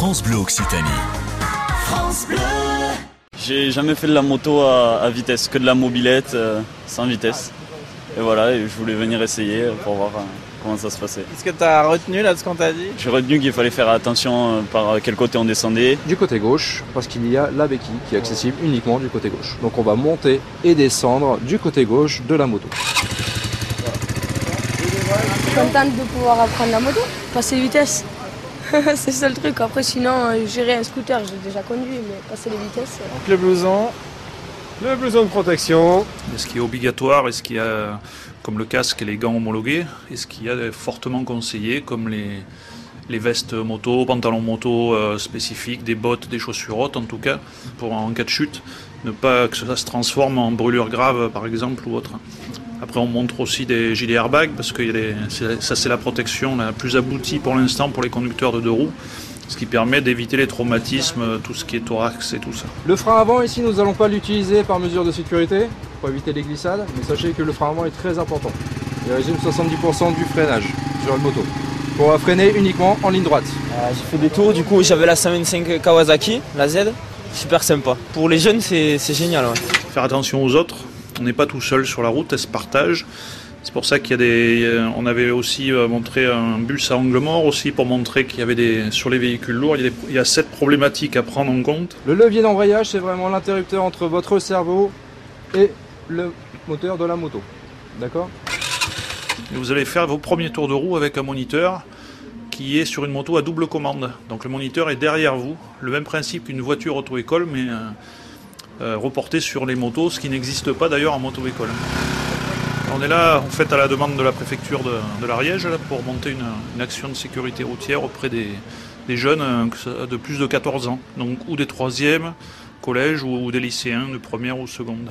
France Bleu Occitanie. France Bleu. J'ai jamais fait de la moto à, à vitesse, que de la mobilette euh, sans vitesse. Et voilà, et je voulais venir essayer pour voir euh, comment ça se passait. Qu'est-ce que tu as retenu là de ce qu'on t'a dit? J'ai retenu qu'il fallait faire attention euh, par quel côté on descendait. du côté gauche parce qu'il y a la béquille qui est accessible uniquement du côté gauche. Donc on va monter et descendre du côté gauche de la moto. contente de pouvoir apprendre la moto, passer les vitesses. c'est le seul truc. Après, sinon, euh, gérer un scooter, j'ai déjà conduit, mais passer les vitesses. euh, Donc le blouson, Le blouson de protection, Est-ce qu'il est obligatoire? Est-ce qu'il y a, comme le casque et les gants homologués, est-ce qu'il y a des fortement conseillé, comme les, les vestes moto, pantalons moto euh, spécifiques, des bottes, des chaussures hautes en tout cas, pour en cas de chute, ne pas que ça se transforme en brûlure grave par exemple ou autre? Après on montre aussi des gilets airbag parce que il y a des- c'est- ça c'est la protection la plus aboutie pour l'instant pour les conducteurs de deux roues, ce qui permet d'éviter les traumatismes, tout ce qui est thorax et tout ça. Le frein avant ici nous n'allons pas l'utiliser par mesure de sécurité pour éviter les glissades, mais sachez que le frein avant est très important. Il résume 70% du freinage sur une moto. Pour freiner uniquement en ligne droite. Euh, j'ai fait des tours, du coup j'avais la 125 Kawasaki, la Z, super sympa. Pour les jeunes c'est c'est génial. Ouais. faire attention aux autres. On n'est pas tout seul sur la route, elle se partage. C'est pour ça qu'il y a des. euh, On avait aussi euh, montré un bus à angle mort aussi pour montrer qu'il y avait des. Sur les véhicules lourds, il y a, des- il y a cette problématique à prendre en compte. Le levier d'embrayage, c'est vraiment l'interrupteur entre votre cerveau et le moteur de la moto. D'accord? Vous allez faire vos premiers tours de roue avec un moniteur qui est sur une moto à double commande. Donc le moniteur est derrière vous. Le même principe qu'une voiture auto-école, mais euh, euh, reporté sur les motos, ce qui n'existe pas d'ailleurs en moto-école. On est là en fait à la demande de la préfecture de, de l'Ariège pour monter une, action de sécurité routière auprès des, jeunes euh, de plus de 14 ans, donc ou des troisièmes, collège ou, ou des lycéens de première ou seconde.